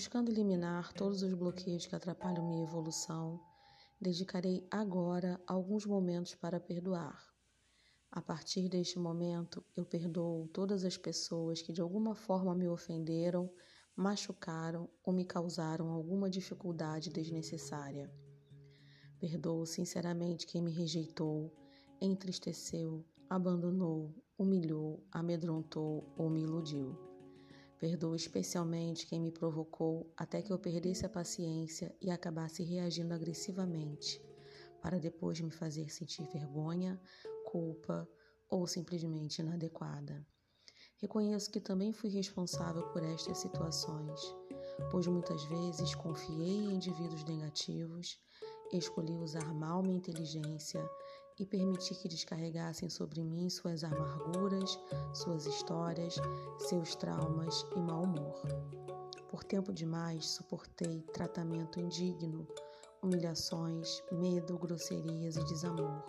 Buscando eliminar todos os bloqueios que atrapalham minha evolução, dedicarei agora alguns momentos para perdoar. A partir deste momento, eu perdoo todas as pessoas que de alguma forma me ofenderam, machucaram ou me causaram alguma dificuldade desnecessária. Perdoo sinceramente quem me rejeitou, entristeceu, abandonou, humilhou, amedrontou ou me iludiu. Perdoo especialmente quem me provocou até que eu perdesse a paciência e acabasse reagindo agressivamente, para depois me fazer sentir vergonha, culpa ou simplesmente inadequada. Reconheço que também fui responsável por estas situações, pois muitas vezes confiei em indivíduos negativos, escolhi usar mal minha inteligência e permiti que descarregassem sobre mim suas amarguras, suas histórias, seus traumas e mau humor. Por tempo demais suportei tratamento indigno, humilhações, medo, grosserias e desamor,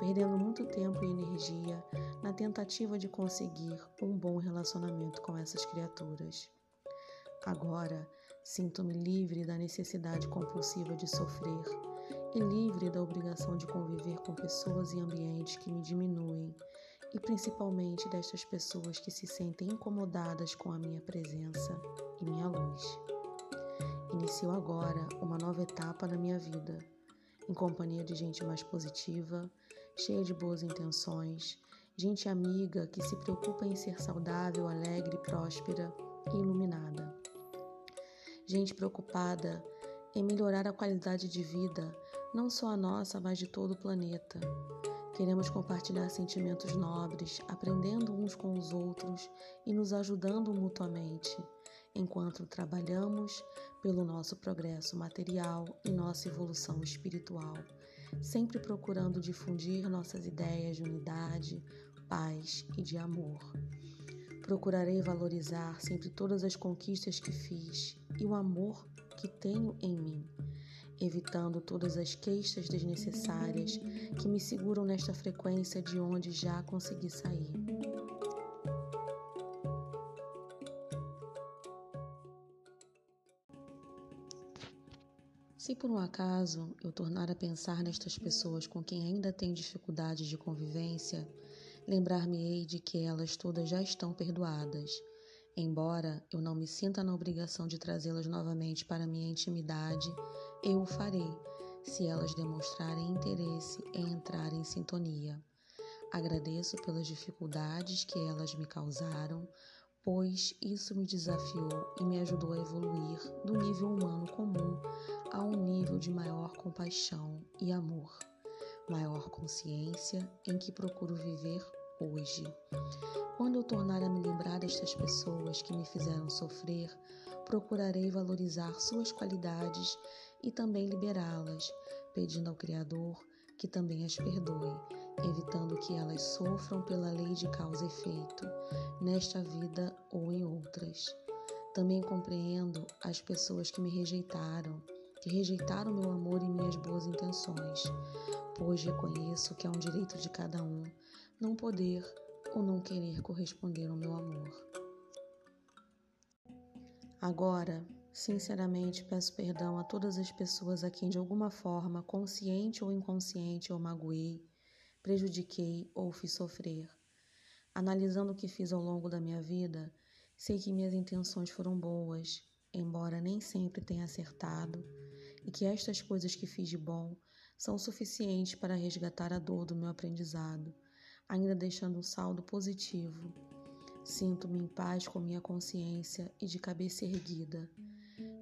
perdendo muito tempo e energia na tentativa de conseguir um bom relacionamento com essas criaturas. Agora sinto-me livre da necessidade compulsiva de sofrer e livre da obrigação de conviver com pessoas e ambientes que me diminuem, e principalmente destas pessoas que se sentem incomodadas com a minha presença e minha luz. Inicio agora uma nova etapa na minha vida, em companhia de gente mais positiva, cheia de boas intenções, gente amiga que se preocupa em ser saudável, alegre, próspera e iluminada. Gente preocupada em melhorar a qualidade de vida, não só a nossa, mas de todo o planeta. Queremos compartilhar sentimentos nobres, aprendendo uns com os outros e nos ajudando mutuamente, enquanto trabalhamos pelo nosso progresso material e nossa evolução espiritual, sempre procurando difundir nossas ideias de unidade, paz e de amor. Procurarei valorizar sempre todas as conquistas que fiz e o amor que tenho em mim, evitando todas as queixas desnecessárias que me seguram nesta frequência de onde já consegui sair. Se por um acaso eu tornar a pensar nestas pessoas com quem ainda tenho dificuldades de convivência, lembrar-me-ei de que elas todas já estão perdoadas Embora eu não me sinta na obrigação de trazê-las novamente para minha intimidade, eu o farei, se elas demonstrarem interesse em entrar em sintonia. Agradeço pelas dificuldades que elas me causaram, pois isso me desafiou e me ajudou a evoluir do nível humano comum a um nível de maior compaixão e amor, maior consciência em que procuro viver hoje. Quando eu tornar a me lembrar destas pessoas que me fizeram sofrer, procurarei valorizar suas qualidades e também liberá-las, pedindo ao Criador que também as perdoe, evitando que elas sofram pela lei de causa e efeito, nesta vida ou em outras. Também compreendo as pessoas que me rejeitaram, que rejeitaram meu amor e minhas boas intenções, pois reconheço que é um direito de cada um não poder ou não querer corresponder ao meu amor. Agora, sinceramente, peço perdão a todas as pessoas a quem de alguma forma, consciente ou inconsciente, eu magoei, prejudiquei ou fiz sofrer. Analisando o que fiz ao longo da minha vida, sei que minhas intenções foram boas, embora nem sempre tenha acertado, e que estas coisas que fiz de bom são suficientes para resgatar a dor do meu aprendizado ainda deixando um saldo positivo. Sinto-me em paz com minha consciência e de cabeça erguida.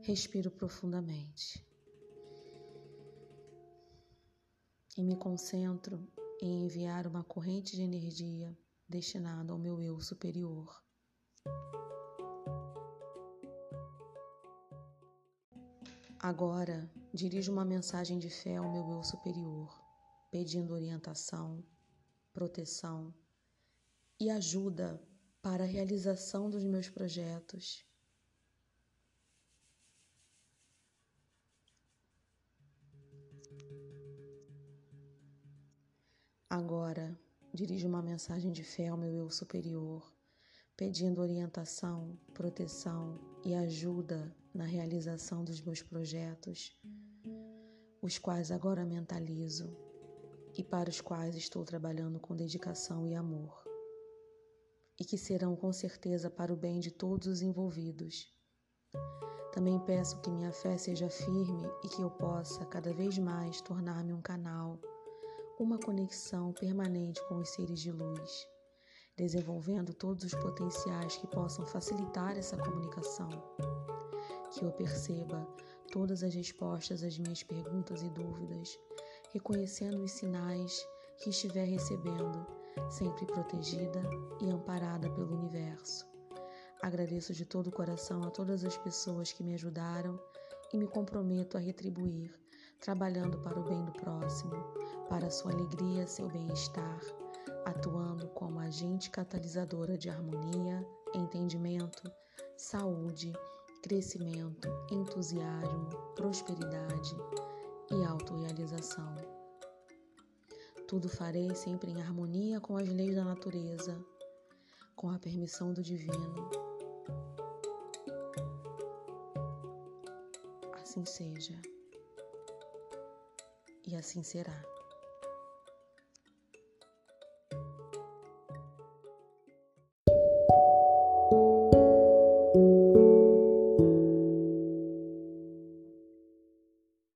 Respiro profundamente. E me concentro em enviar uma corrente de energia destinada ao meu eu superior. Agora, dirijo uma mensagem de fé ao meu eu superior, pedindo orientação, proteção e ajuda para a realização dos meus projetos. Agora, dirijo uma mensagem de fé ao meu eu superior, pedindo orientação, proteção e ajuda na realização dos meus projetos, os quais agora mentalizo e para os quais estou trabalhando com dedicação e amor, e que serão com certeza para o bem de todos os envolvidos. Também peço que minha fé seja firme e que eu possa cada vez mais tornar-me um canal, uma conexão permanente com os seres de luz desenvolvendo todos os potenciais que possam facilitar essa comunicação. Que eu perceba todas as respostas às minhas perguntas e dúvidas, reconhecendo os sinais que estiver recebendo, sempre protegida e amparada pelo universo. Agradeço de todo o coração a todas as pessoas que me ajudaram e me comprometo a retribuir, trabalhando para o bem do próximo, para sua alegria, seu bem-estar atuando como agente catalisadora de harmonia, entendimento, saúde, crescimento, entusiasmo, prosperidade e autorrealização. Tudo farei sempre em harmonia com as leis da natureza, com a permissão do divino. Assim seja. E assim será.